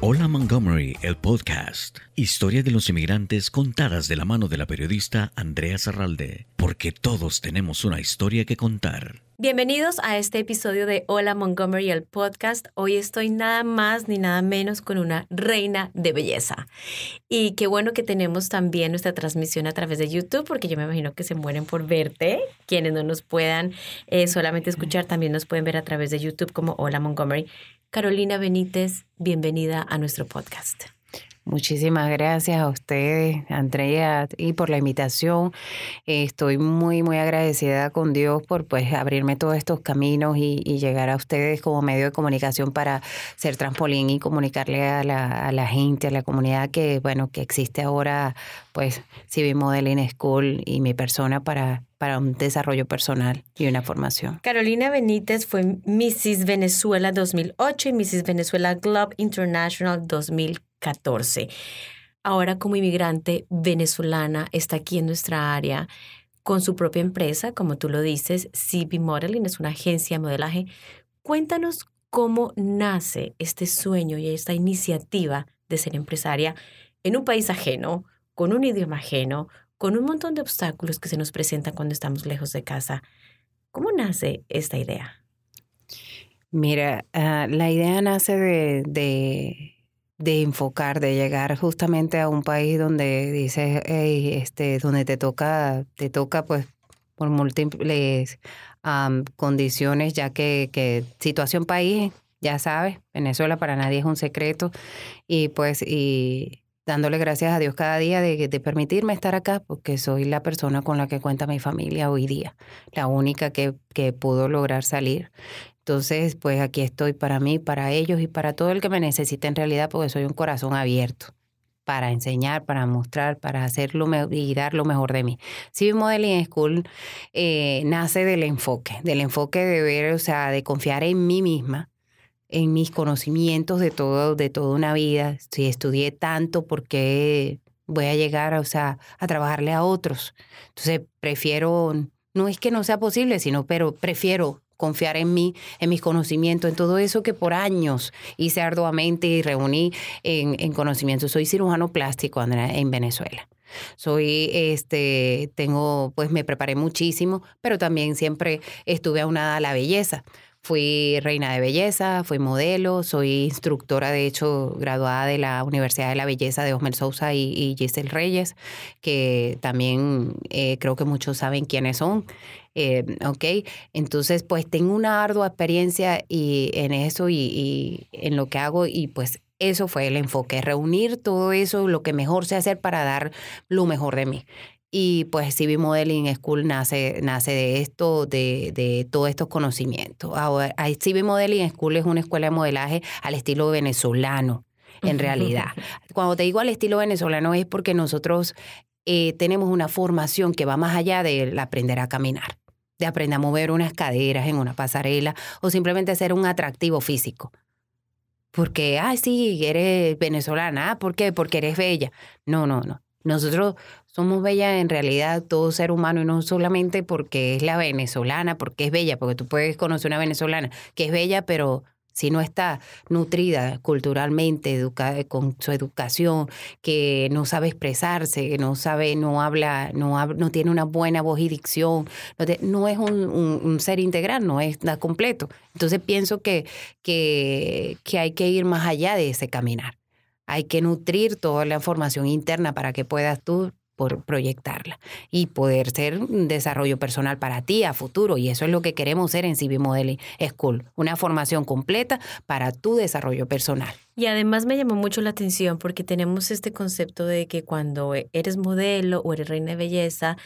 Hola Montgomery, el podcast. Historia de los inmigrantes contadas de la mano de la periodista Andrea Zarralde, porque todos tenemos una historia que contar. Bienvenidos a este episodio de Hola Montgomery, el podcast. Hoy estoy nada más ni nada menos con una reina de belleza. Y qué bueno que tenemos también nuestra transmisión a través de YouTube, porque yo me imagino que se mueren por verte. Quienes no nos puedan eh, solamente escuchar, también nos pueden ver a través de YouTube como Hola Montgomery. Carolina Benítez, bienvenida a nuestro podcast. Muchísimas gracias a ustedes, Andrea, y por la invitación. Estoy muy, muy agradecida con Dios por pues abrirme todos estos caminos y, llegar a ustedes como medio de comunicación para ser trampolín y comunicarle a la, gente, a la comunidad que, bueno, que existe ahora, pues, Civil Modeling School y mi persona para para un desarrollo personal y una formación. Carolina Benítez fue Mrs. Venezuela 2008 y Mrs. Venezuela Globe International 2014. 14. Ahora como inmigrante venezolana está aquí en nuestra área con su propia empresa, como tú lo dices, CB Modeling es una agencia de modelaje. Cuéntanos cómo nace este sueño y esta iniciativa de ser empresaria en un país ajeno, con un idioma ajeno, con un montón de obstáculos que se nos presentan cuando estamos lejos de casa. ¿Cómo nace esta idea? Mira, ah, la idea nace de de enfocar, de llegar justamente a un país donde dices, este, donde te toca, te toca pues por múltiples condiciones, ya que, que situación país, ya sabes, Venezuela para nadie es un secreto, y pues, y dándole gracias a Dios cada día de, de permitirme estar acá, porque soy la persona con la que cuenta mi familia hoy día, la única que, que pudo lograr salir. Entonces, pues aquí estoy para mí, para ellos y para todo el que me necesite en realidad, porque soy un corazón abierto para enseñar, para mostrar, para hacerlo y dar lo mejor de mí. Civil Modeling School eh, nace del enfoque, del enfoque de ver, o sea, de confiar en mí misma, en mis conocimientos de todo, de toda una vida. Si estudié tanto, ¿por qué voy a llegar, o sea, a trabajarle a otros? Entonces, prefiero, no es que no sea posible, sino, pero prefiero confiar en mí, en mis conocimientos, en todo eso que por años hice arduamente y reuní en, en conocimiento. Soy cirujano plástico en Venezuela. Soy, este, tengo, pues me preparé muchísimo, pero también siempre estuve aunada a la belleza. Fui reina de belleza, fui modelo, soy instructora, de hecho, graduada de la Universidad de la Belleza de Osmel Sousa y, Giselle Reyes, que también eh, creo que muchos saben quiénes son. Eh, ¿Ok? Entonces, pues tengo una ardua experiencia y, en eso y, en lo que hago y pues eso fue el enfoque, reunir todo eso, lo que mejor sé hacer para dar lo mejor de mí. Y pues CB Modeling School nace, nace de esto, de, de todos estos conocimientos. Ahora, CB Modeling School es una escuela de modelaje al estilo venezolano, en realidad. Cuando te digo al estilo venezolano es porque nosotros eh, tenemos una formación que va más allá de aprender a caminar de aprender a mover unas caderas en una pasarela o simplemente ser un atractivo físico. Porque, ay, sí, eres venezolana. Ah, ¿Por qué? Porque eres bella. No, no, no. Nosotros somos bellas en realidad, todo ser humano, y no solamente porque es la venezolana, porque es bella, porque tú puedes conocer una venezolana que es bella, pero si no está nutrida culturalmente, con su educación, que no sabe expresarse, que no sabe, no habla, no, no tiene una buena voz y dicción, no, es un, ser integral, no es nada completo. Entonces pienso que, que, que hay que ir más allá de ese caminar. Hay que nutrir toda la información interna para que puedas tú por proyectarla y poder ser un desarrollo personal para ti a futuro. Y eso es lo que queremos ser en CV Modeling School, una formación completa para tu desarrollo personal. Y además me llamó mucho la atención porque tenemos este concepto de que cuando eres modelo o eres reina de belleza,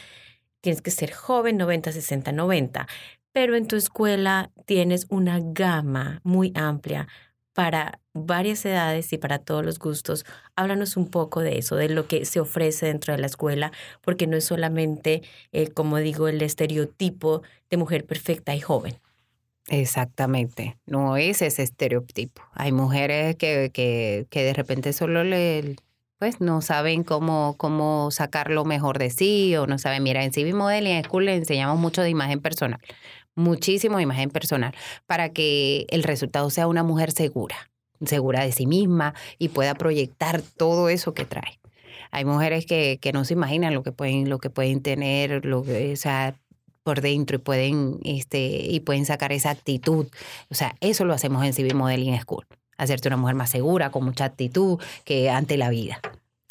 tienes que ser joven, 90, 60, 90. Pero en tu escuela tienes una gama muy amplia para varias edades y para todos los gustos. Háblanos un poco de eso, de lo que se ofrece dentro de la escuela, porque no es solamente, eh, como digo, el estereotipo de mujer perfecta y joven. Exactamente, no es ese estereotipo. Hay mujeres que, que, que de repente solo pues no saben cómo, cómo sacar lo mejor de sí o no saben, mira, en CV Modeling en School le enseñamos mucho de imagen personal muchísimo imagen personal para que el resultado sea una mujer segura segura de sí misma y pueda proyectar todo eso que trae. Hay mujeres que, que no se imaginan lo que pueden, lo que pueden tener, lo que, o sea, por dentro y pueden, este, y pueden sacar esa actitud. O sea, eso lo hacemos en Civil Modeling School. Hacerte una mujer más segura, con mucha actitud, que ante la vida.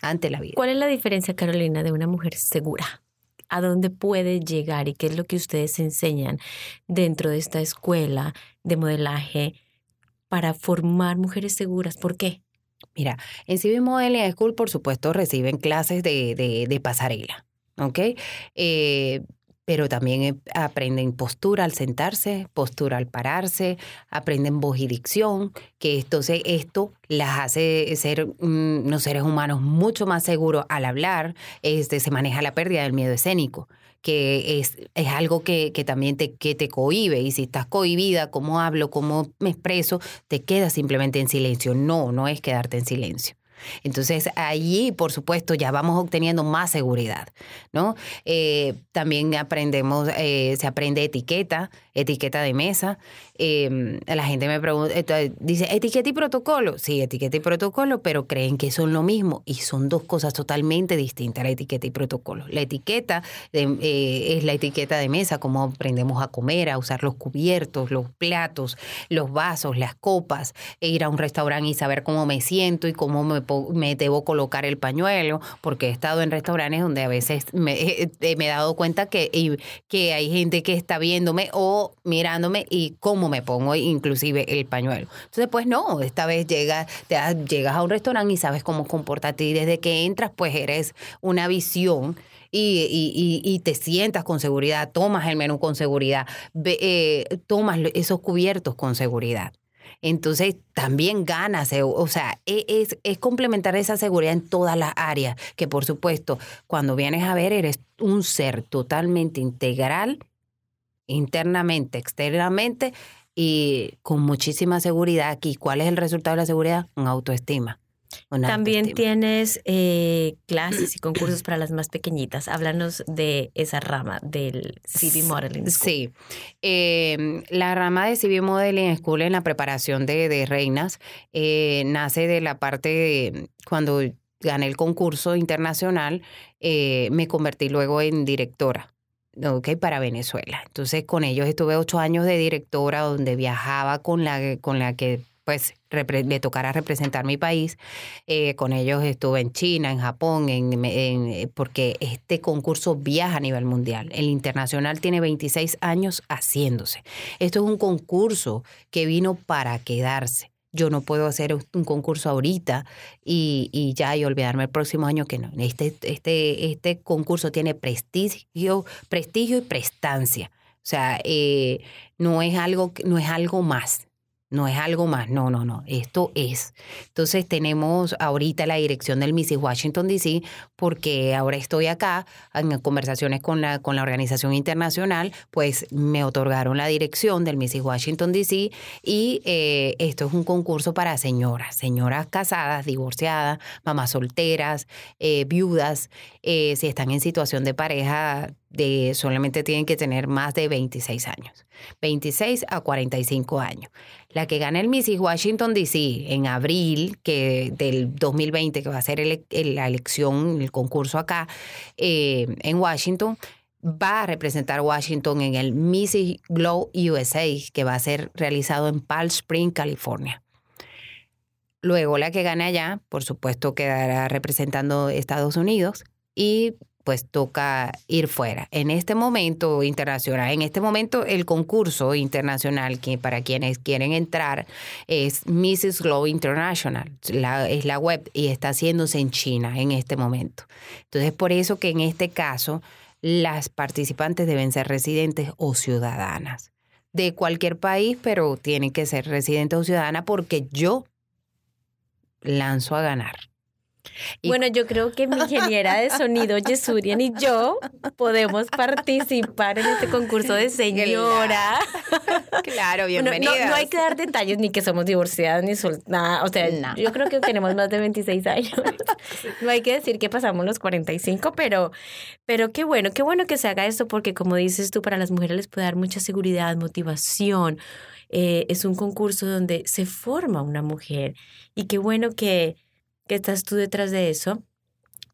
Ante la vida. ¿Cuál es la diferencia, Carolina, de una mujer segura? ¿A dónde puede llegar y qué es lo que ustedes enseñan dentro de esta escuela de modelaje para formar mujeres seguras? ¿Por qué? Mira, en Civil Modeling School, por supuesto, reciben clases de, de, pasarela. ¿ok? Eh, pero también eh, aprenden postura al sentarse, postura al pararse, aprenden voz y dicción, que entonces esto las hace ser mm, unos seres humanos mucho más seguros al hablar, este, se maneja la pérdida del miedo escénico que es, es algo que, que también te, que te cohibe y si estás cohibida, cómo hablo, cómo me expreso, te quedas simplemente en silencio. No, no es quedarte en silencio. Entonces allí, por supuesto, ya vamos obteniendo más seguridad, ¿no? Eh, también aprendemos, eh, se aprende etiqueta, etiqueta de mesa. Eh, la gente me pregunta, dice, etiqueta y protocolo. Sí, etiqueta y protocolo, pero creen que son lo mismo y son dos cosas totalmente distintas, la etiqueta y protocolo. La etiqueta es la etiqueta de mesa, cómo aprendemos a comer, a usar los cubiertos, los platos, los vasos, las copas, e ir a un restaurante y saber cómo me siento y cómo me me debo colocar el pañuelo, porque he estado en restaurantes donde a veces me, eh, me he dado cuenta que, que hay gente que está viéndome o mirándome y cómo me pongo inclusive el pañuelo. Entonces, pues no, esta vez llegas, te, llegas a un restaurante y sabes cómo comportarte y desde que entras, pues eres una visión. Y, y, y, te sientas con seguridad, tomas el menú con seguridad, eh, tomas esos cubiertos con seguridad entonces también ganas, eh, o sea, e, es, es complementar esa seguridad en todas las áreas, que por supuesto, cuando vienes a ver, eres un ser totalmente integral, internamente, externamente, y con muchísima seguridad aquí. ¿Cuál es el resultado de la seguridad? Una autoestima. También tienes eh, clases y concursos para las más pequeñitas. Háblanos de esa rama del CV Modeling School. Sí. Em, la rama de CV Modeling School en la preparación de, reinas eh, nace de la parte de cuando gané el concurso internacional, eh, me convertí luego en directora. Okay, para Venezuela. Entonces con ellos estuve ocho años de directora donde viajaba con la, con la que pues me tocara representar mi país. Eh, con ellos estuve en China, en Japón, en, eh, porque este concurso viaja a nivel mundial. El internacional tiene 26 años haciéndose. Esto es un concurso que vino para quedarse. Yo no puedo hacer un concurso ahorita y, ya y olvidarme el próximo año que no. Este, este, este concurso tiene prestigio, prestigio y prestancia. O sea, eh, no es algo, no es algo más no es algo más, no, no, no, esto es. Entonces tenemos ahorita la dirección del Mrs. Washington DC porque ahora estoy acá en conversaciones con la, con la organización internacional, pues me otorgaron la dirección del Mrs. Washington DC y eh, esto es un concurso para señoras, señoras casadas, divorciadas, mamás solteras, eh, viudas, eh, si están en situación de pareja solamente tienen que tener más de 26 años, 26 a 45 años. La que gana el Mrs. Washington DC en abril que del 2020, que va a ser la elección, el concurso acá eh, en Washington, va a representar Washington en el Mrs. Glow USA, que va a ser realizado en Palm Springs, California. Luego la que gane allá, por supuesto, quedará representando Estados Unidos y pues toca ir fuera. En este momento internacional, en este momento el concurso internacional que para quienes quieren entrar es Mrs. Glow International, es la web y está haciéndose en China en este momento. Entonces por eso que en este caso las participantes deben ser residentes o ciudadanas de cualquier país, pero tienen que ser residentes o ciudadanas porque yo lanzo a ganar. Bueno, yo creo que mi ingeniera de sonido, Yesurian, y yo podemos participar en este concurso de señora. Claro, bienvenida. no, hay que dar detalles ni que somos divorciadas ni nada. O sea, yo creo que tenemos más de 26 años. No hay que decir que pasamos los 45, pero, pero qué bueno, qué bueno que se haga esto porque como dices tú, para las mujeres les puede dar mucha seguridad, motivación. Eh, es un concurso donde se forma una mujer y qué bueno que que estás tú detrás de eso.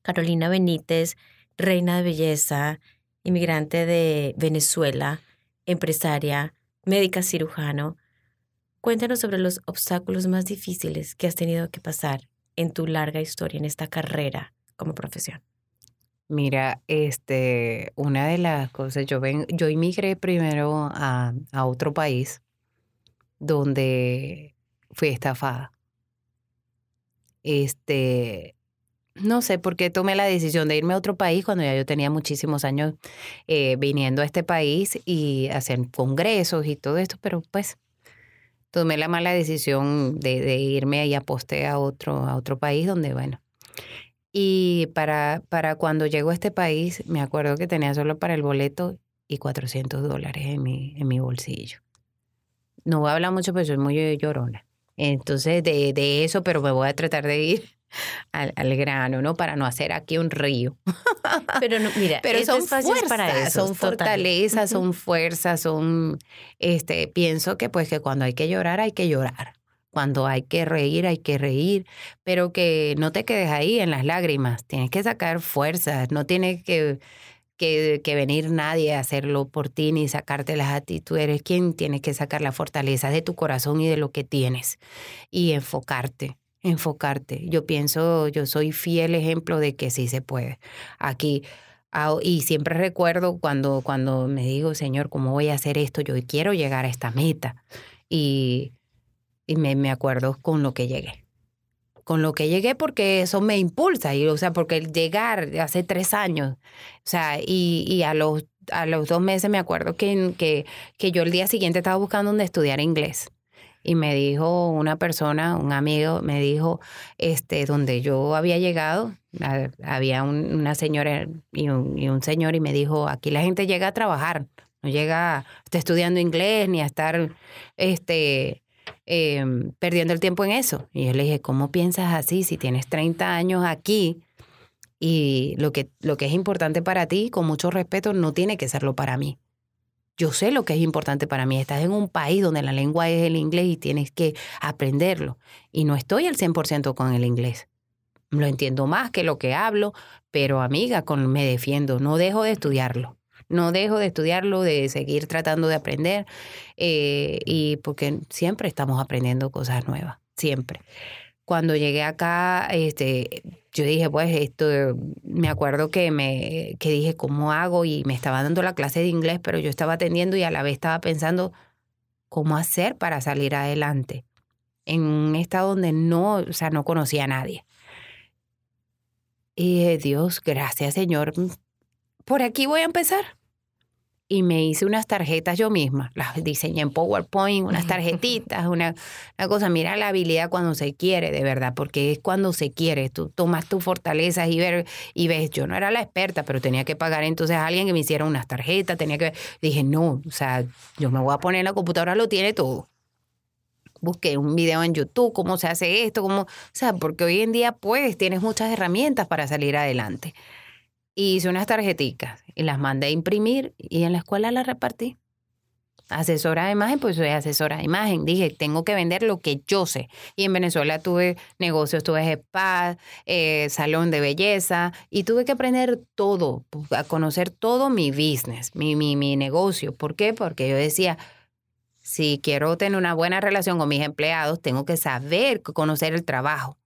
Carolina Benítez, reina de belleza, inmigrante de Venezuela, empresaria, médica cirujano. Cuéntanos sobre los obstáculos más difíciles que has tenido que pasar en tu larga historia, en esta carrera como profesión. Mira, este, una de las cosas, yo ven, yo inmigré primero a, a otro país donde fui estafada este, no sé por qué tomé la decisión de irme a otro país cuando ya yo tenía muchísimos años eh, viniendo a este país y hacer congresos y todo esto, pero pues tomé la mala decisión de, irme y aposté a otro, a otro país donde, bueno. Y para, para cuando llego a este país, me acuerdo que tenía solo para el boleto y 400 dólares en mi, en mi bolsillo. No voy a hablar mucho, pero soy muy llorona. Entonces, de, de eso, pero me voy a tratar de ir al, al, grano, ¿no? Para no hacer aquí un río. Pero no, mira, pero son fuerzas, para eso, son fortalezas, son fuerzas, son, este, pienso que pues que cuando hay que llorar, hay que llorar. Cuando hay que reír, hay que reír, pero que no te quedes ahí en las lágrimas. Tienes que sacar fuerzas, no tienes que que, venir nadie a hacerlo por ti ni sacártelas a ti. Tú eres quien tiene que sacar la fortaleza de tu corazón y de lo que tienes y enfocarte enfocarte. Yo pienso, yo soy fiel ejemplo de que sí se puede. Aquí, y siempre recuerdo cuando, cuando me digo, Señor, ¿cómo voy a hacer esto? Yo quiero llegar a esta meta. Y, y me, me acuerdo con lo que llegué con lo que llegué porque eso me impulsa, y, o sea, porque el llegar hace tres años, o sea, y, y a, los, a los dos meses me acuerdo que, que, que yo el día siguiente estaba buscando donde estudiar inglés. Y me dijo una persona, un amigo, me dijo, este, donde yo había llegado, había una señora y un, y un señor y me dijo, aquí la gente llega a trabajar, no llega a estar estudiando inglés ni a estar, este, Em, perdiendo el tiempo en eso. Y yo le dije, ¿cómo piensas así si tienes 30 años aquí y lo que, lo que es importante para ti, con mucho respeto, no tiene que serlo para mí? Yo sé lo que es importante para mí. Estás en un país donde la lengua es el inglés y tienes que aprenderlo. Y no estoy al 100% con el inglés. Lo entiendo más que lo que hablo, pero amiga, con, me defiendo, no dejo de estudiarlo. No dejo de estudiarlo, de seguir tratando de aprender, eh, y porque siempre estamos aprendiendo cosas nuevas, siempre. Cuando llegué acá, este, yo dije, pues esto, me acuerdo que me, que dije, ¿cómo hago? Y me estaba dando la clase de inglés, pero yo estaba atendiendo y a la vez estaba pensando, ¿cómo hacer para salir adelante? En un estado donde no, o sea, no conocía a nadie. Y dije, Dios, gracias Señor, por aquí voy a empezar y me hice unas tarjetas yo misma, las diseñé en PowerPoint, unas tarjetitas, una, cosa, mira la habilidad cuando se quiere, de verdad, porque es cuando se quiere, tú tomas tus fortalezas y, ver, y ves, yo no era la experta, pero tenía que pagar entonces a alguien que me hiciera unas tarjetas, tenía que, dije, no, o sea, yo me voy a poner en la computadora, lo tiene todo. Busqué un video en YouTube, cómo se hace esto, cómo, o sea, porque hoy en día pues tienes muchas herramientas para salir adelante. Y hice unas tarjeticas y las mandé a imprimir y en la escuela las repartí. Asesora de imagen, pues soy asesora de imagen. Dije, tengo que vender lo que yo sé. Y en Venezuela tuve negocios, tuve spa, eh, salón de belleza y tuve que aprender todo, a conocer todo mi business, mi, mi, mi negocio. ¿Por qué? Porque yo decía, si quiero tener una buena relación con mis empleados, tengo que saber conocer el trabajo.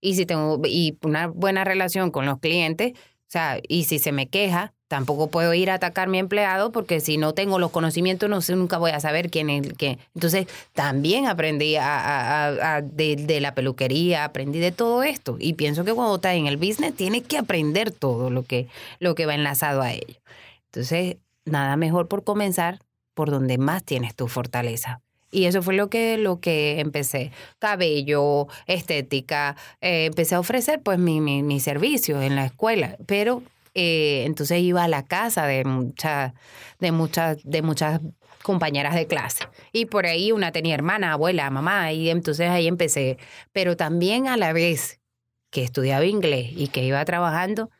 Y si tengo y una buena relación con los clientes, sea, y si se me queja, tampoco puedo ir a atacar a mi empleado porque si no tengo los conocimientos, no sé, nunca voy a saber quién es el que. Entonces, también aprendí de, la peluquería, aprendí de todo esto. Y pienso que cuando estás en el business, tienes que aprender todo lo que, lo que va enlazado a ello. Entonces, nada mejor por comenzar por donde más tienes tu fortaleza. Y eso fue lo que, lo que empecé. Cabello, estética, eh, empecé a ofrecer pues mi, mi, mi, servicio en la escuela. Pero eh, entonces iba a la casa de muchas, de muchas, de muchas compañeras de clase. Y por ahí una tenía hermana, abuela, mamá, y entonces ahí empecé. Pero también a la vez que estudiaba inglés y que iba trabajando,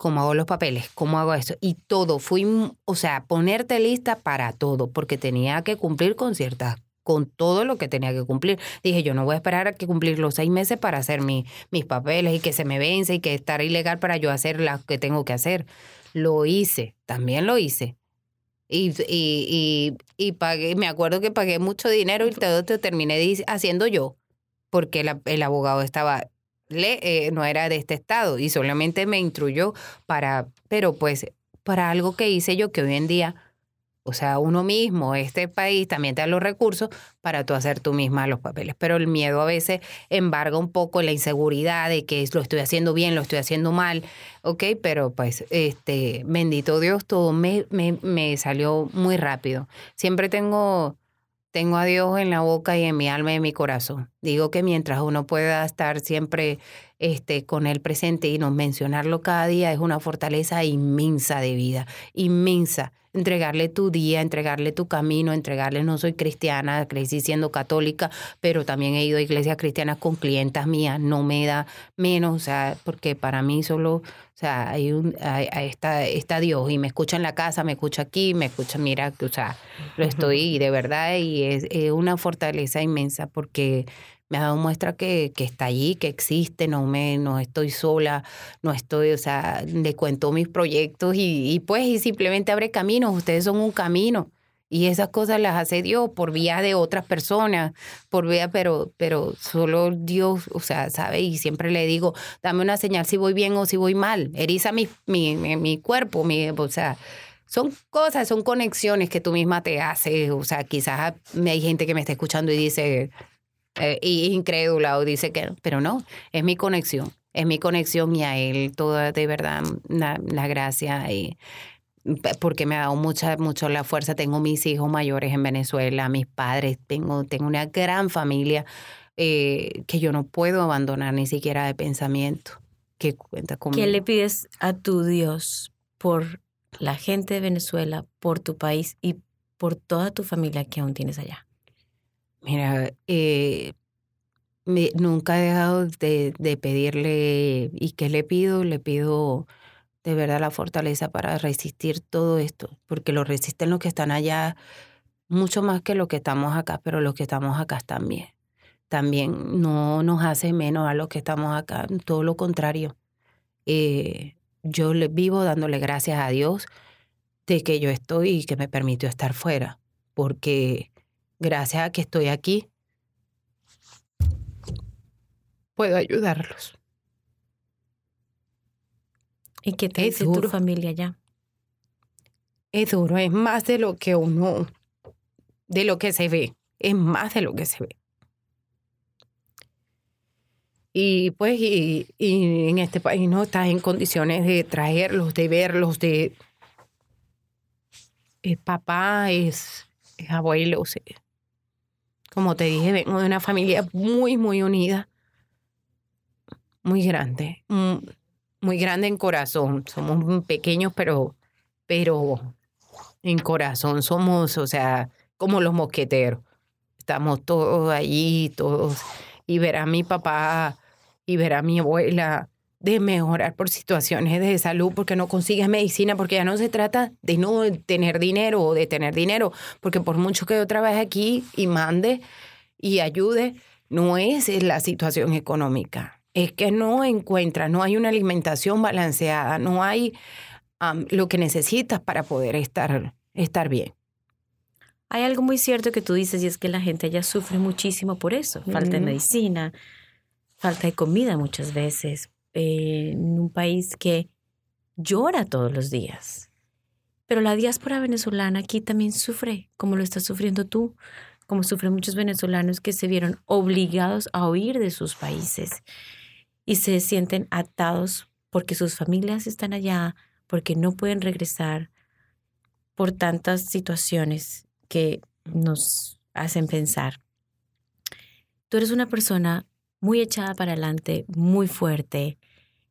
cómo hago los papeles, cómo hago eso. Y todo, fui, o sea, ponerte lista para todo, porque tenía que cumplir con ciertas con todo lo que tenía que cumplir. Dije, yo no voy a esperar a que cumplir los seis meses para hacer mi, mis papeles y que se me vence y que estar ilegal para yo hacer lo que tengo que hacer. Lo hice, también lo hice. Y, y, y, y pagué, me acuerdo que pagué mucho dinero y todo te terminé haciendo yo, porque el abogado estaba eh, no era de este estado y solamente me instruyó para, pero pues para algo que hice yo que hoy en día, o sea, uno mismo, este país también te da los recursos para tú hacer tú misma los papeles, pero el miedo a veces embarga un poco la inseguridad de que lo estoy haciendo bien, lo estoy haciendo mal, ok, pero pues, este, bendito Dios, todo me, me, me salió muy rápido. Siempre tengo tengo a Dios en la boca y en mi alma y en mi corazón. Digo que mientras uno pueda estar siempre este, con Él presente y no mencionarlo cada día, es una fortaleza inmensa de vida, inmensa entregarle tu día, entregarle tu camino, entregarle, no soy cristiana, crecí siendo católica, pero también he ido a iglesias cristianas con clientas mías, no me da menos, o sea, porque para mí solo, o sea, hay un, hay, está, está Dios y me escucha en la casa, me escucha aquí, me escucha, mira, o sea, lo estoy de verdad y es, es una fortaleza inmensa porque me ha dado muestra que, que, está allí, que existe, no me, no estoy sola, no estoy, o sea, le cuento mis proyectos y, y pues y simplemente abre caminos, ustedes son un camino. Y esas cosas las hace Dios por vía de otras personas, por vía, pero, pero solo Dios, o sea, sabe, y siempre le digo, dame una señal si voy bien o si voy mal, eriza mi, mi, mi, cuerpo, mi, o sea, son cosas, son conexiones que tú misma te haces, o sea, quizás hay gente que me está escuchando y dice, eh, incrédula o dice que, pero no, es mi conexión, es mi conexión y a él toda de verdad la gracia y porque me ha dado mucha, mucho la fuerza. Tengo mis hijos mayores en Venezuela, mis padres, tengo, tengo una gran familia eh, que yo no puedo abandonar ni siquiera de pensamiento. Que cuenta conmigo. ¿Qué le pides a tu Dios por la gente de Venezuela, por tu país y por toda tu familia que aún tienes allá? Mira, eh, nunca he dejado de, de, pedirle, ¿y qué le pido? Le pido de verdad la fortaleza para resistir todo esto, porque lo resisten los que están allá mucho más que los que estamos acá, pero los que estamos acá también. También no nos hace menos a los que estamos acá, todo lo contrario. Eh, yo vivo dándole gracias a Dios de que yo estoy y que me permitió estar fuera, porque gracias a que estoy aquí, puedo ayudarlos. ¿Y qué te es dice duro. tu familia ya? Es duro, es más de lo que uno, de lo que se ve, es más de lo que se ve. Y pues, y, y en este país no estás en condiciones de traerlos, de verlos, de... El papá es, es abuelo, o sea, como te dije, vengo de una familia muy, muy unida, muy grande, mm, muy grande en corazón. Somos pequeños, pero, pero en corazón somos, o sea, como los mosqueteros. Estamos todos allí, todos. Y ver a mi papá y ver a mi abuela de mejorar por situaciones de salud, porque no consigues medicina, porque ya no se trata de no tener dinero o de tener dinero, porque por mucho que yo trabaje aquí y mande y ayude, no es la situación económica, es que no encuentras, no hay una alimentación balanceada, no hay um, lo que necesitas para poder estar, estar bien. Hay algo muy cierto que tú dices y es que la gente ya sufre muchísimo por eso, falta de medicina, falta de comida muchas veces, eh, en un país que llora todos los días. Pero la diáspora venezolana aquí también sufre, como lo estás sufriendo tú, como sufren muchos venezolanos que se vieron obligados a huir de sus países y se sienten atados porque sus familias están allá, porque no pueden regresar, por tantas situaciones que nos hacen pensar. Tú eres una persona muy echada para adelante, muy fuerte,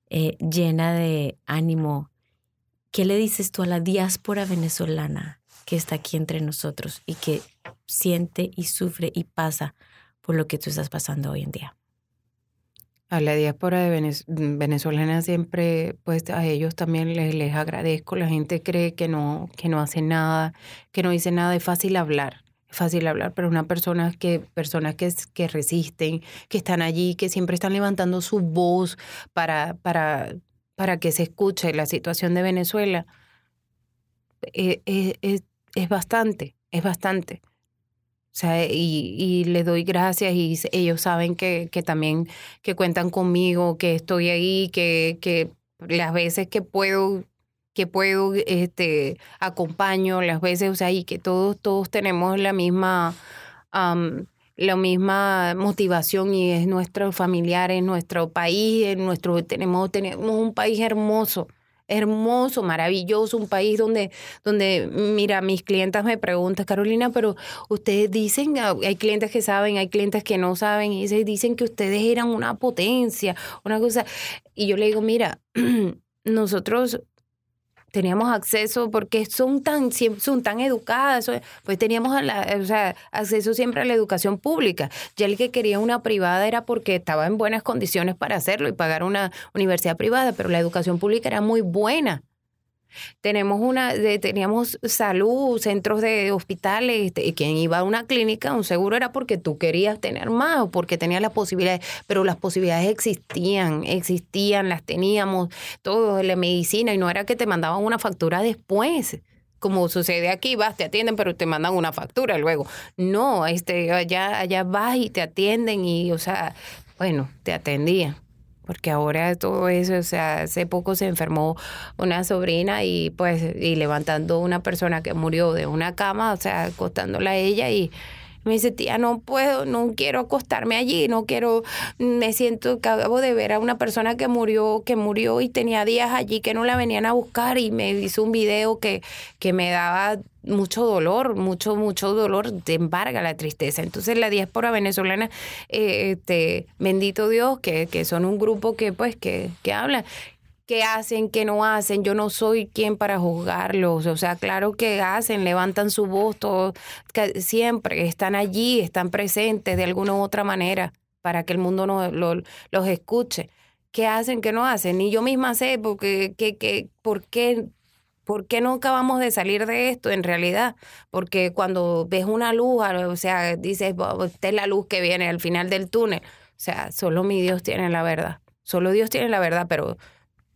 eh, llena de ánimo. ¿Qué le dices tú a la diáspora venezolana que está aquí entre nosotros y que siente y sufre y pasa por lo que tú estás pasando hoy en día? A la diáspora de venezolana siempre, pues a ellos también les, les agradezco. La gente cree que no, que no hace nada, que no dice nada. Es fácil hablar, es fácil hablar, pero una persona que, personas que, que resisten, que están allí, que siempre están levantando su voz para, para, para que se escuche la situación de Venezuela, es, eh, eh, es bastante, es bastante. Sea, y, y les doy gracias y ellos saben que, también que cuentan conmigo, que estoy ahí, que, que las veces que puedo que puedo este acompaño las veces o sea y que todos todos tenemos la misma la misma motivación y es nuestros familiares nuestro país nuestro tenemos tenemos un país hermoso hermoso, maravilloso, un país donde, donde, mira, mis clientas me preguntan, Carolina, pero ustedes dicen, ah, hay clientes que saben, hay clientes que no saben, y dicen que ustedes eran una potencia, una cosa. Y yo le digo, mira, nosotros teníamos acceso porque son tan son tan educadas pues teníamos o sea, acceso siempre a la educación pública. Ya el que quería una privada era porque estaba en buenas condiciones para hacerlo y pagar una universidad privada pero la educación pública era muy buena tenemos una, teníamos salud, centros de hospitales, este, y quien iba a una clínica, un seguro era porque tú querías tener más o porque tenías las posibilidades, pero las posibilidades existían, existían, las teníamos, todo, la medicina, y no era que te mandaban una factura después como sucede aquí, vas, te atienden, pero te mandan una factura luego. No, este, allá, allá vas y te atienden y, o sea, bueno, te atendían porque ahora todo eso, o sea, hace poco se enfermó una sobrina y pues, y levantando una persona que murió de una cama, o sea, acostándola a ella y me dice, tía, no puedo, no quiero acostarme allí, no quiero, me siento, acabo de ver a una persona que murió, que murió y tenía días allí que no la venían a buscar y me hizo un video que, que me daba mucho dolor, mucho, mucho dolor, te embarga la tristeza. Entonces la diáspora venezolana, eh, este, bendito Dios, que, que son un grupo que pues que, que habla qué hacen, qué no hacen. Yo no soy quien para juzgarlos. O sea, claro que hacen, levantan su voz, todo, siempre están allí, están presentes de alguna u otra manera para que el mundo no, los escuche. ¿Qué hacen, qué no hacen? Ni yo misma sé porque, que, que, por qué ¿Por qué no acabamos de salir de esto en realidad? Porque cuando ves una luz, o sea, dices, esta es la luz que viene al final del túnel. O sea, solo mi Dios tiene la verdad. Solo Dios tiene la verdad, pero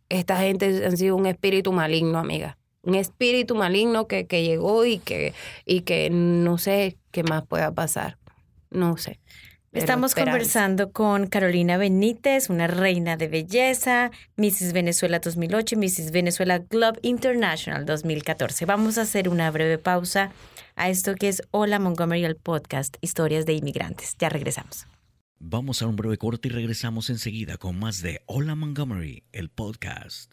esta gente han sido un espíritu maligno, amiga. Un espíritu maligno que, que llegó y que, y que no sé qué más pueda pasar. No sé. Estamos conversando con Carolina Benítez, una reina de belleza, Mrs. Venezuela 2008 Mrs. Venezuela Club International 2014. Vamos a hacer una breve pausa a esto que es Hola Montgomery, el podcast Historias de Inmigrantes. Ya regresamos. Vamos a un breve corte y regresamos enseguida con más de Hola Montgomery, el podcast.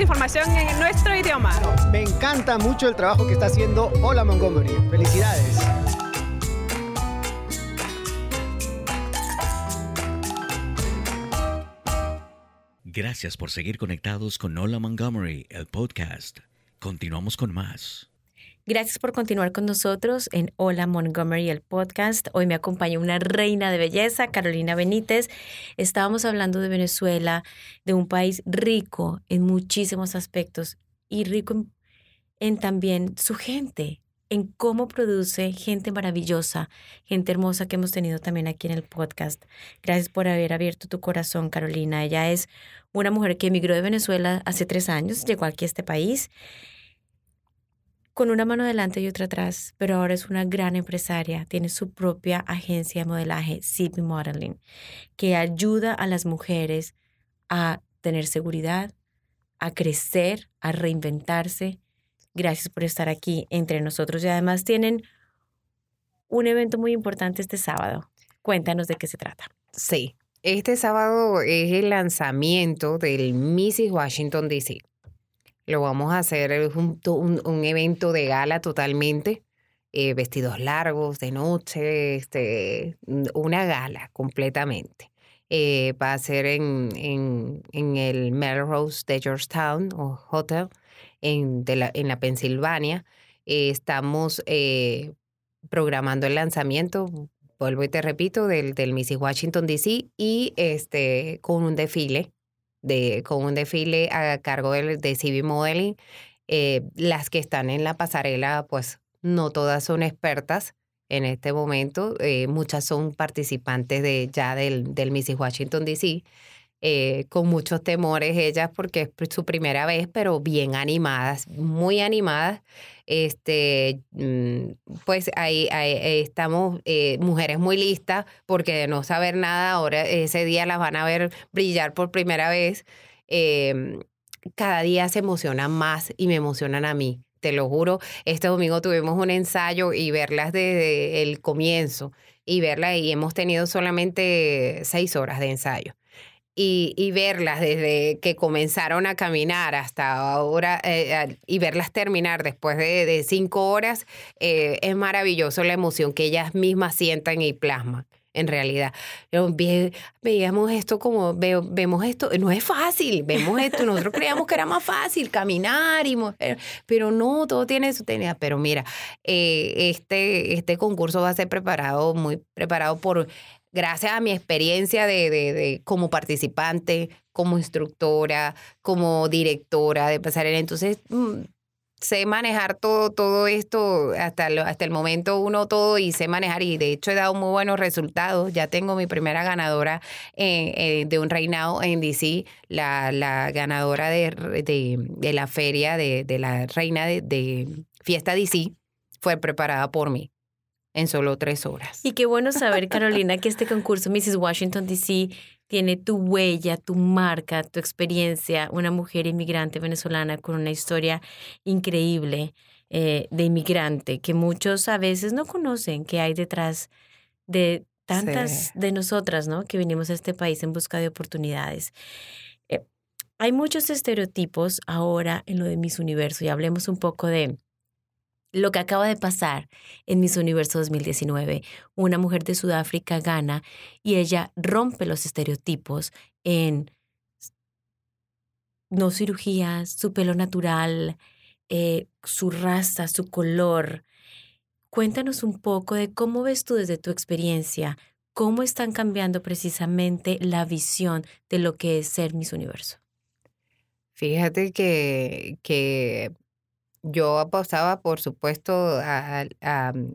información en nuestro idioma. Me encanta mucho el trabajo que está haciendo Hola Montgomery. Felicidades. Gracias por seguir conectados con Hola Montgomery, el podcast. Continuamos con más. Gracias por continuar con nosotros en Hola Montgomery, el podcast. Hoy me acompaña una reina de belleza, Carolina Benítez. Estábamos hablando de Venezuela, de un país rico en muchísimos aspectos y rico en, también su gente. en cómo produce gente maravillosa, gente hermosa que hemos tenido también aquí en el podcast. Gracias por haber abierto tu corazón, Carolina. Ella es una mujer que emigró de Venezuela hace tres años, llegó aquí a este país con una mano adelante y otra atrás, pero ahora es una gran empresaria, tiene su propia agencia de modelaje, CP Modeling, que ayuda a las mujeres a tener seguridad, a crecer, a reinventarse. Gracias por estar aquí entre nosotros y además tienen un evento muy importante este sábado. Cuéntanos de qué se trata. Sí, este sábado es el lanzamiento del Mrs. Washington DC. Lo vamos a hacer junto un, un evento de gala totalmente. Eh, vestidos largos de noche, este, una gala completamente. Eh, va a ser en, en, el Melrose de Georgetown o Hotel en, de la, en la Pensilvania. Eh, estamos programando el lanzamiento, vuelvo y te repito, del, del Mrs. Washington DC y este, con un desfile de, con un desfile a cargo de, de Modeling. Eh, las que están en la pasarela, pues no todas son expertas en este momento, eh, muchas son participantes de, ya del, del Mrs. Washington DC. Eh, con muchos temores ellas porque es su primera vez, pero bien animadas, muy animadas. Este, mm, pues ahí, estamos eh, mujeres muy listas porque de no saber nada, ahora ese día las van a ver brillar por primera vez. Em, cada día se emocionan más y me emocionan a mí. Te lo juro, este domingo tuvimos un ensayo y verlas desde el comienzo y verlas y hemos tenido solamente seis horas de ensayo y, verlas desde que comenzaron a caminar hasta ahora eh, y verlas terminar después de, cinco horas, eh, es maravilloso la emoción que ellas mismas sientan y plasman. En realidad, veíamos esto como, vemos esto, no es fácil, vemos esto, nosotros creíamos que era más fácil caminar, y, pero no, todo tiene su tenida. Pero mira, eh, este, este concurso va a ser preparado, muy preparado por gracias a mi experiencia de, de, como participante, como instructora, como directora de pasarela, entonces mm, sé manejar todo, todo esto hasta, hasta el momento uno todo y sé manejar y de hecho he dado muy buenos resultados. Ya tengo mi primera ganadora eh, eh, de un reinado en DC, la, la ganadora de, de, la feria de, de la reina de, de Fiesta DC fue preparada por mí en solo tres horas. Y qué bueno saber, Carolina, que este concurso Mrs. Washington DC tiene tu huella, tu marca, tu experiencia, una mujer inmigrante venezolana con una historia increíble eh, de inmigrante que muchos a veces no conocen que hay detrás de tantas de nosotras, ¿no? Que vinimos a este país en busca de oportunidades. Eh, hay muchos estereotipos ahora en lo de Miss Universo y hablemos un poco de lo que acaba de pasar en Miss Universo 2019. Una mujer de Sudáfrica gana y ella rompe los estereotipos en no cirugías, su pelo natural, eh, su raza, su color. Cuéntanos un poco de cómo ves tú desde tu experiencia, cómo están cambiando precisamente la visión de lo que es ser Miss Universo. Fíjate que, que yo apostaba, por supuesto, a,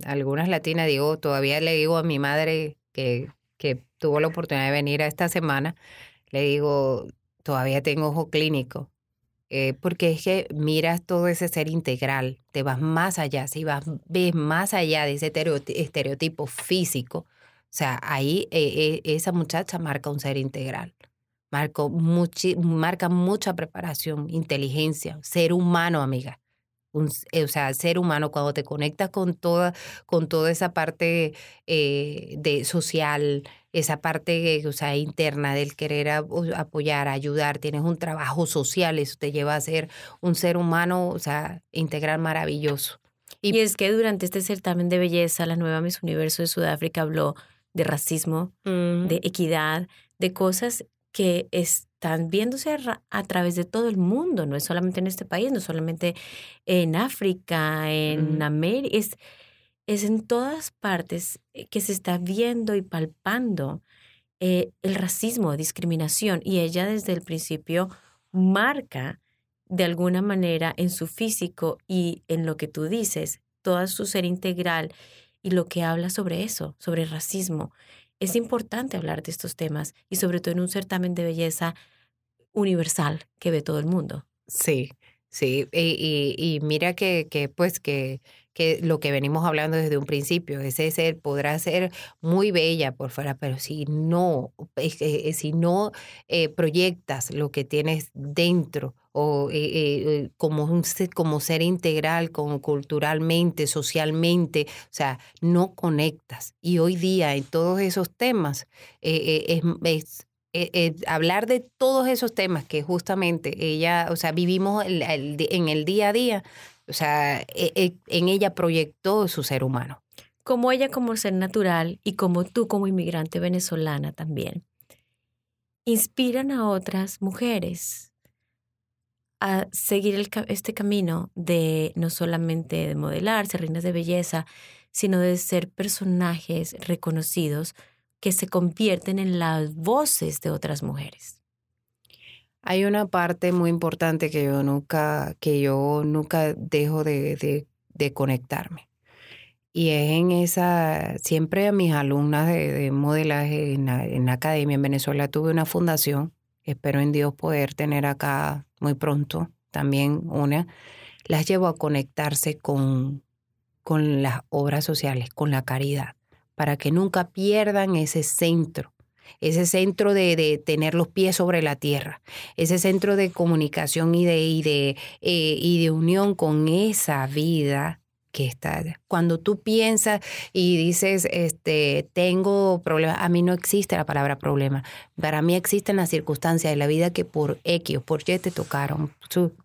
algunas latinas. Digo, todavía le digo a mi madre que, que tuvo la oportunidad de venir a esta semana, le digo, todavía tengo ojo clínico. Eh, porque es que miras todo ese ser integral, te vas más allá, si vas, ves más allá de ese estereotipo físico, o sea, ahí eh, eh, esa muchacha marca un ser integral, marca, marca mucha preparación, inteligencia, ser humano, amiga. Eh, o sea, ser humano, cuando te conectas con toda, con toda esa parte eh, de social, esa parte o sea, interna del querer apoyar, ayudar, tienes un trabajo social, eso te lleva a ser un ser humano, o sea, integral maravilloso. Y, es que durante este certamen de belleza, la nueva Miss Universo de Sudáfrica habló de racismo, de equidad, de cosas que están viéndose a, través de todo el mundo, no es solamente en este país, no solamente en África, en América, es, es en todas partes eh, que se está viendo y palpando eh, el racismo, discriminación, y ella desde el principio marca de alguna manera en su físico y en lo que tú dices, todo su ser integral y lo que habla sobre eso, sobre racismo. Es importante hablar de estos temas y sobre todo en un certamen de belleza universal que ve todo el mundo. Sí, sí. Y, mira que, pues que, que lo que venimos hablando desde un principio, ese ser podrá ser muy bella por fuera, pero si no, si no eh, proyectas lo que tienes dentro o eh, eh, como, un, como ser integral, como culturalmente, socialmente, o sea, no conectas. Y hoy día en todos esos temas es, hablar de todos esos temas que justamente ella, o sea, vivimos en el día a día, o sea, en ella proyectó su ser humano. Como ella como ser natural y como tú como inmigrante venezolana también, inspiran a otras mujeres a seguir este camino de no solamente de modelarse, reinas de belleza, sino de ser personajes reconocidos que se convierten en las voces de otras mujeres. Hay una parte muy importante que yo nunca, que yo nunca dejo de, de, conectarme. Y es en esa, siempre a mis alumnas de, modelaje en en la academia en Venezuela tuve una fundación espero en Dios poder tener acá muy pronto también una, las llevo a conectarse con, con las obras sociales, con la caridad, para que nunca pierdan ese centro, ese centro de, de tener los pies sobre la tierra, ese centro de comunicación y de, y de, eh, y de unión con esa vida que está. Cuando tú piensas y dices, este, tengo problemas, a mí no existe la palabra problema. Para mí existen las circunstancias de la vida que por X o por Y te tocaron,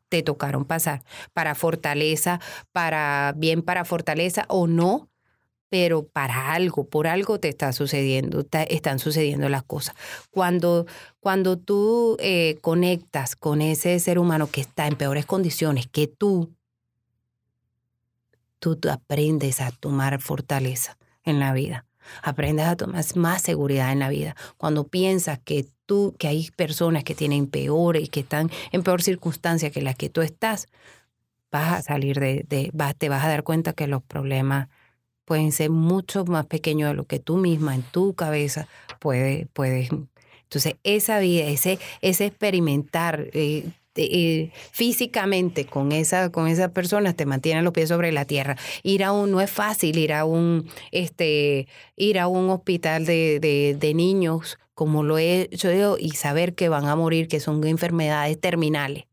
te tocaron pasar. Para fortaleza, para bien para fortaleza o no, pero para algo, por algo te está sucediendo, están sucediendo las cosas. Cuando, cuando tú eh, conectas con ese ser humano que está en peores condiciones que tú, tú aprendes a tomar fortaleza en la vida. Aprendes a tomar más seguridad en la vida. Cuando piensas que tú, que hay personas que tienen peores, que están en peor circunstancia que las que tú estás, vas a salir de, de te vas a dar cuenta que los problemas pueden ser mucho más pequeños de lo que tú misma en tu cabeza puedes. Puede. Entonces, esa vida, ese, ese experimentar, eh, eh, físicamente con esa, con esas personas te mantienen los pies sobre la tierra. Ir a un, no es fácil ir a un, este, ir a un hospital de, de, de niños como lo he hecho y saber que van a morir, que son enfermedades terminales.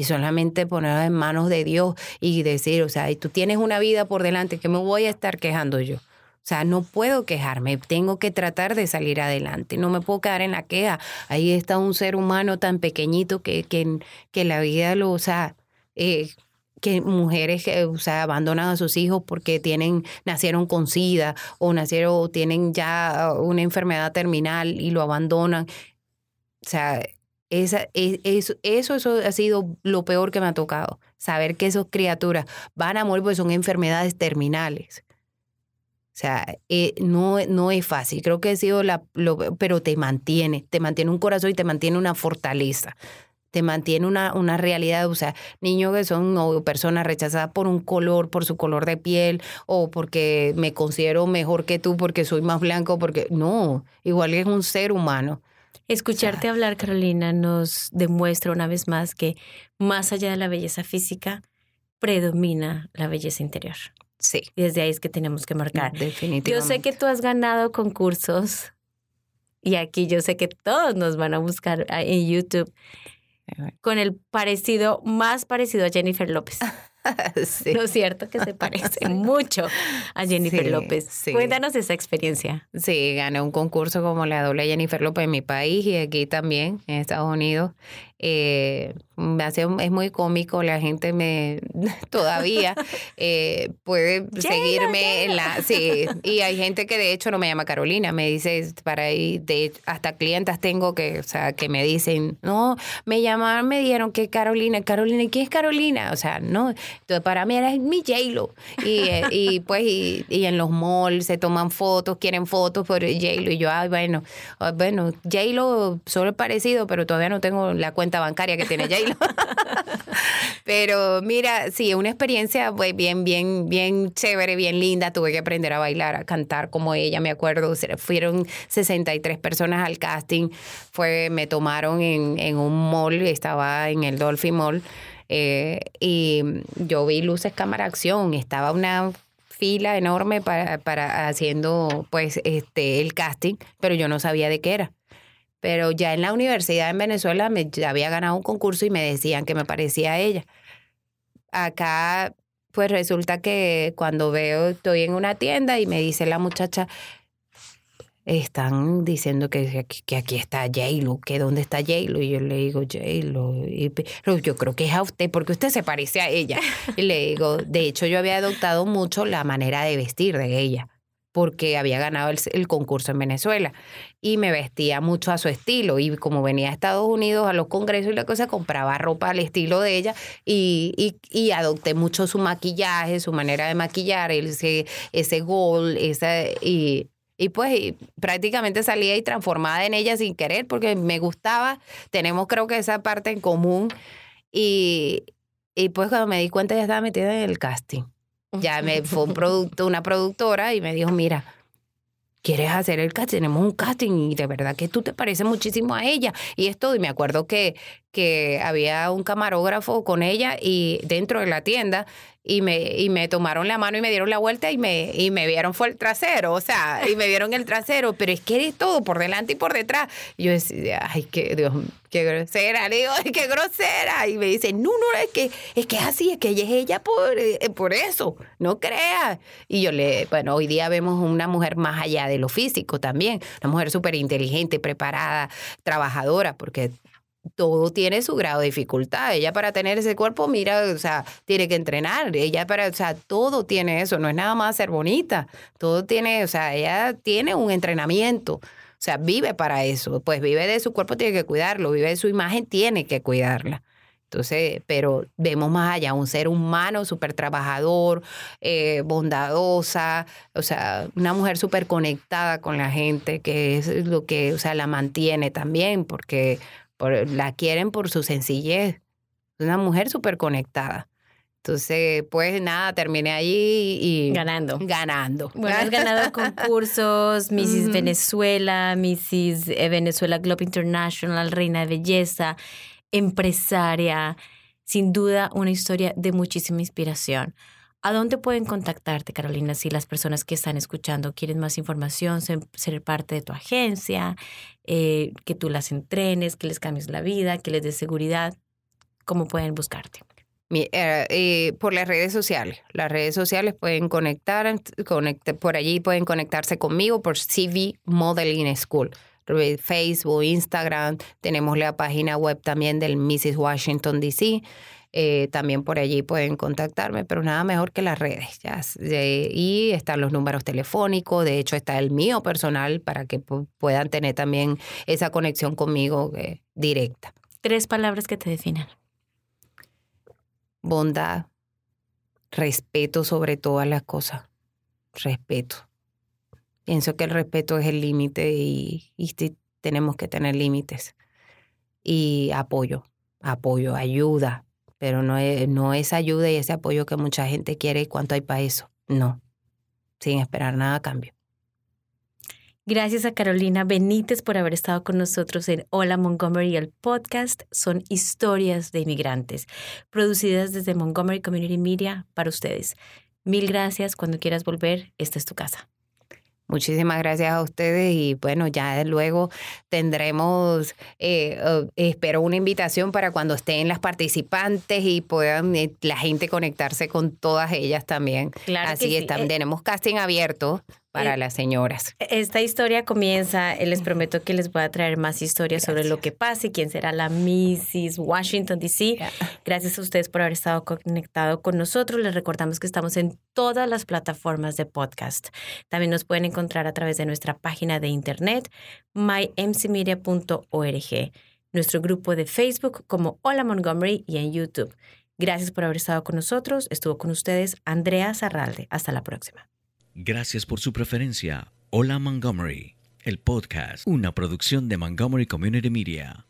Y solamente ponerlas en manos de Dios y decir, o sea, y tú tienes una vida por delante, que me voy a estar quejando yo? O sea, no puedo quejarme, tengo que tratar de salir adelante, no me puedo quedar en la queja. Ahí está un ser humano tan pequeñito que, que, que la vida lo, o sea, eh, que mujeres que o sea, abandonan a sus hijos porque tienen, nacieron con SIDA o nacieron o tienen ya una enfermedad terminal y lo abandonan. O sea, esa, e, eso, eso, eso ha sido lo peor que me ha tocado. Saber que esas criaturas van a morir porque son enfermedades terminales. O sea, eh, no, no es fácil. Creo que ha sido la, lo, pero te mantiene, te mantiene un corazón y te mantiene una fortaleza. Te mantiene una, una realidad, o sea, niños que son o personas rechazadas por un color, por su color de piel, o porque me considero mejor que tú porque soy más blanco, porque no, igual es un ser humano. Escucharte hablar, Carolina, nos demuestra una vez más que más allá de la belleza física, predomina la belleza interior. Sí. Y desde ahí es que tenemos que marcar. Definitivamente. Yo sé que tú has ganado concursos y aquí yo sé que todos nos van a buscar en YouTube con el parecido, más parecido a Jennifer López. sí. ¿No es cierto? Que se parece mucho a Jennifer López. Cuéntanos esa experiencia. Sí, gané un concurso como la doble Jennifer López en mi país y aquí también, en Estados Unidos. Eh, me hace, es muy cómico, la gente me todavía eh, puede seguirme en la sí, y hay gente que de hecho no me llama Carolina, me dice para ir de hasta clientas tengo que, o sea, que me dicen, "No, me llamaron, me dieron que Carolina, Carolina, ¿y quién es Carolina?" O sea, no, entonces para mí era mi J-Lo. Y, eh, y pues y, y, en los malls se toman fotos, quieren fotos por J-Lo y yo, ay, bueno, bueno, J-Lo solo es parecido, pero todavía no tengo la cuenta bancaria que tiene J-Lo. Pero mira, sí, una experiencia pues, bien, bien, bien chévere, bien linda. Tuve que aprender a bailar, a cantar como ella, me acuerdo. Fueron 63 personas al casting. Fue, me tomaron en, en un mall, estaba en el Dolphin Mall. Eh, y yo vi luces cámara acción. Estaba una fila enorme para, para haciendo pues este el casting, pero yo no sabía de qué era. Pero ya en la universidad en Venezuela me había ganado un concurso y me decían que me parecía a ella. Acá pues resulta que cuando veo, estoy en una tienda y me dice la muchacha, están diciendo que, que aquí está J-Lo, que dónde está J-Lo. Y yo le digo, J-Lo, yo creo que es a usted, porque usted se parece a ella. Y le digo, de hecho yo había adoptado mucho la manera de vestir de ella, porque había ganado el, concurso en Venezuela y me vestía mucho a su estilo. Y como venía a Estados Unidos a los congresos y la cosa, compraba ropa al estilo de ella y, y, y adopté mucho su maquillaje, su manera de maquillar, ese, ese gol, esa, y y pues prácticamente salía y transformada en ella sin querer porque me gustaba. Tenemos creo que esa parte en común. Y, y pues cuando me di cuenta ya estaba metida en el casting. Ya me fue un producto, una productora y me dijo, mira, ¿quieres hacer el casting? Tenemos un casting y de verdad que tú te pareces muchísimo a ella. Y esto, y me acuerdo que, que había un camarógrafo con ella y dentro de la tienda y me, y me tomaron la mano y me dieron la vuelta y me, y me vieron fue el trasero, o sea, y me vieron el trasero, pero es que eres todo por delante y por detrás. Y yo decía, ay, qué Dios, qué grosera, digo, qué grosera. Y me dice, no, no, es que es que así, es que ella es ella por, eh, por eso, no creas. Y yo le, bueno, hoy día vemos una mujer más allá de lo físico también, una mujer súper inteligente, preparada, trabajadora, porque todo tiene su grado de dificultad. Ella para tener ese cuerpo, mira, o sea, tiene que entrenar. Ella para, o sea, todo tiene eso. No es nada más ser bonita. Todo tiene, o sea, ella tiene un entrenamiento. O sea, vive para eso. Pues vive de su cuerpo, tiene que cuidarlo. Vive de su imagen, tiene que cuidarla. Entonces, pero vemos más allá, un ser humano súper trabajador, eh, bondadosa, o sea, una mujer súper conectada con la gente, que es lo que, o sea, la mantiene también, porque la quieren por su sencillez. Es una mujer súper conectada. Entonces, pues nada, terminé allí y... Ganando. Ganando. Bueno, has ganado concursos, Mrs. Venezuela, Mrs. Eh, Venezuela Globe International, Reina de Belleza, empresaria. Sin duda, una historia de muchísima inspiración. ¿A dónde pueden contactarte, Carolina, si las personas que están escuchando quieren más información, ser parte de tu agencia, eh, que tú las entrenes, que les cambies la vida, que les des seguridad? ¿Cómo pueden buscarte? Eh, eh, por las redes sociales. Las redes sociales pueden conectar, por allí pueden conectarse conmigo por CV Modeling School. Facebook, Instagram, tenemos la página web también del Mrs. Washington DC. Eh, también por allí pueden contactarme, pero nada mejor que las redes. Ya, y están los números telefónicos, de hecho está el mío personal para que puedan tener también esa conexión conmigo eh, directa. Tres palabras que te definan. Bondad, respeto sobre todas las cosas, respeto. Pienso que el respeto es el límite y, y tenemos que tener límites. Y apoyo, apoyo, ayuda, pero no es, no es ayuda y ese apoyo que mucha gente quiere y cuánto hay para eso. No, sin esperar nada a cambio. Gracias a Carolina Benítez por haber estado con nosotros en Hola Montgomery, el podcast. Son historias de inmigrantes, producidas desde Montgomery Community Media para ustedes. Mil gracias. Cuando quieras volver, esta es tu casa. Muchísimas gracias a ustedes y bueno, ya luego tendremos, eh, eh, espero una invitación para cuando estén las participantes y puedan eh, la gente conectarse con todas ellas también. Claro Así que tenemos casting abierto para las señoras. Esta historia comienza, les prometo que les voy a traer más historias sobre lo que pasa y quién será la Mrs. Washington DC. Gracias a ustedes por haber estado conectado con nosotros. Les recordamos que estamos en todas las plataformas de podcast. También nos pueden encontrar a través de nuestra página de internet mymcmedia.org, nuestro grupo de Facebook como Hola Montgomery y en YouTube. Gracias por haber estado con nosotros. Estuvo con ustedes Andrea Zarralde. Hasta la próxima. Gracias por su preferencia. Hola Montgomery, el podcast, una producción de Montgomery Community Media.